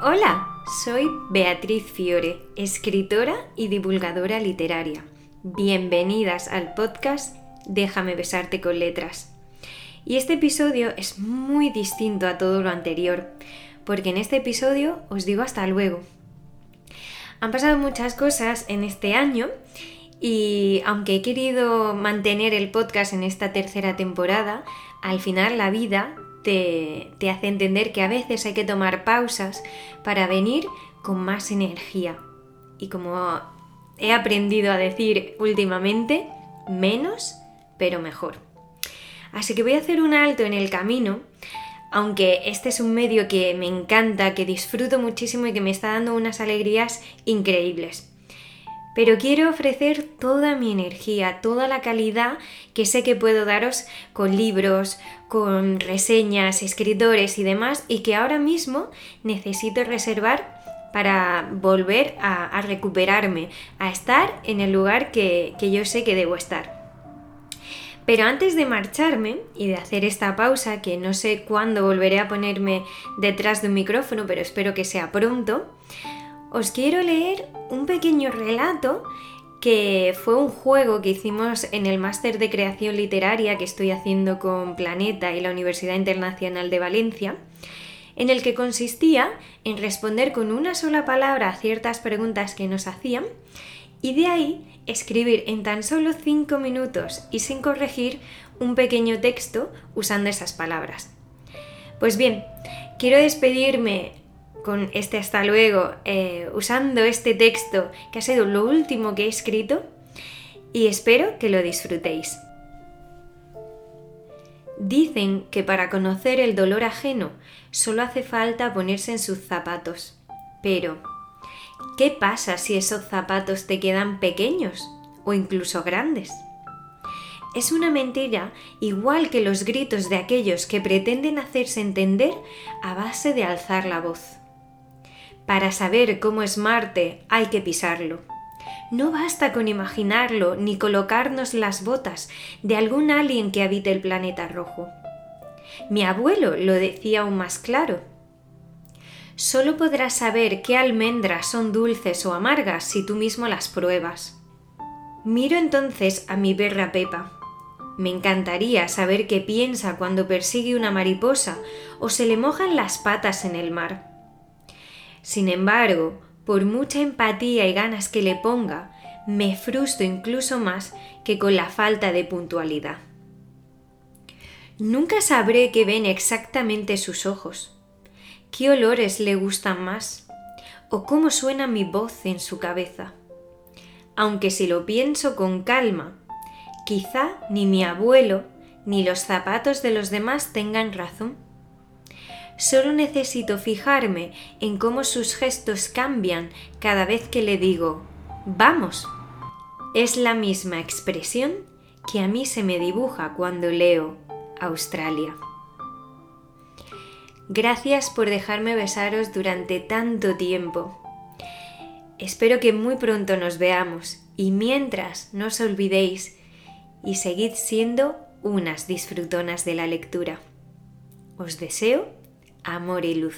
Hola, soy Beatriz Fiore, escritora y divulgadora literaria. Bienvenidas al podcast Déjame besarte con letras. Y este episodio es muy distinto a todo lo anterior, porque en este episodio os digo hasta luego. Han pasado muchas cosas en este año y aunque he querido mantener el podcast en esta tercera temporada, al final la vida te, hace entender que a veces hay que tomar pausas para venir con más energía. Y como he aprendido a decir últimamente, menos, pero mejor. Así que voy a hacer un alto en el camino, aunque este es un medio que me encanta, que disfruto muchísimo y que me está dando unas alegrías increíbles pero quiero ofrecer toda mi energía, toda la calidad que sé que puedo daros con libros, con reseñas, escritores y demás, y que ahora mismo necesito reservar para volver a, recuperarme, a estar en el lugar que, que yo sé que debo estar. Pero antes de marcharme y de hacer esta pausa, que no sé cuándo volveré a ponerme detrás de un micrófono, pero espero que sea pronto, os quiero leer un pequeño relato que fue un juego que hicimos en el máster de creación literaria que estoy haciendo con Planeta y la Universidad Internacional de Valencia, en el que consistía en responder con una sola palabra a ciertas preguntas que nos hacían y de ahí escribir en tan solo 5 minutos y sin corregir un pequeño texto usando esas palabras. Pues bien, quiero despedirme con este hasta luego, eh, usando este texto que ha sido lo último que he escrito y espero que lo disfrutéis. Dicen que para conocer el dolor ajeno solo hace falta ponerse en sus zapatos. Pero, ¿qué pasa si esos zapatos te quedan pequeños o incluso grandes? Es una mentira igual que los gritos de aquellos que pretenden hacerse entender a base de alzar la voz. Para saber cómo es Marte hay que pisarlo. No basta con imaginarlo ni colocarnos las botas de algún alien que habite el planeta rojo. Mi abuelo lo decía aún más claro. Solo podrás saber qué almendras son dulces o amargas si tú mismo las pruebas. Miro entonces a mi perra Pepa. Me encantaría saber qué piensa cuando persigue una mariposa o se le mojan las patas en el mar. Sin embargo, por mucha empatía y ganas que le ponga, me frustro incluso más que con la falta de puntualidad. Nunca sabré qué ven exactamente sus ojos, qué olores le gustan más o cómo suena mi voz en su cabeza. Aunque si lo pienso con calma, quizá ni mi abuelo ni los zapatos de los demás tengan razón. Solo necesito fijarme en cómo sus gestos cambian cada vez que le digo, vamos. Es la misma expresión que a mí se me dibuja cuando leo Australia. Gracias por dejarme besaros durante tanto tiempo. Espero que muy pronto nos veamos y mientras no os olvidéis y seguid siendo unas disfrutonas de la lectura. Os deseo amor y luz.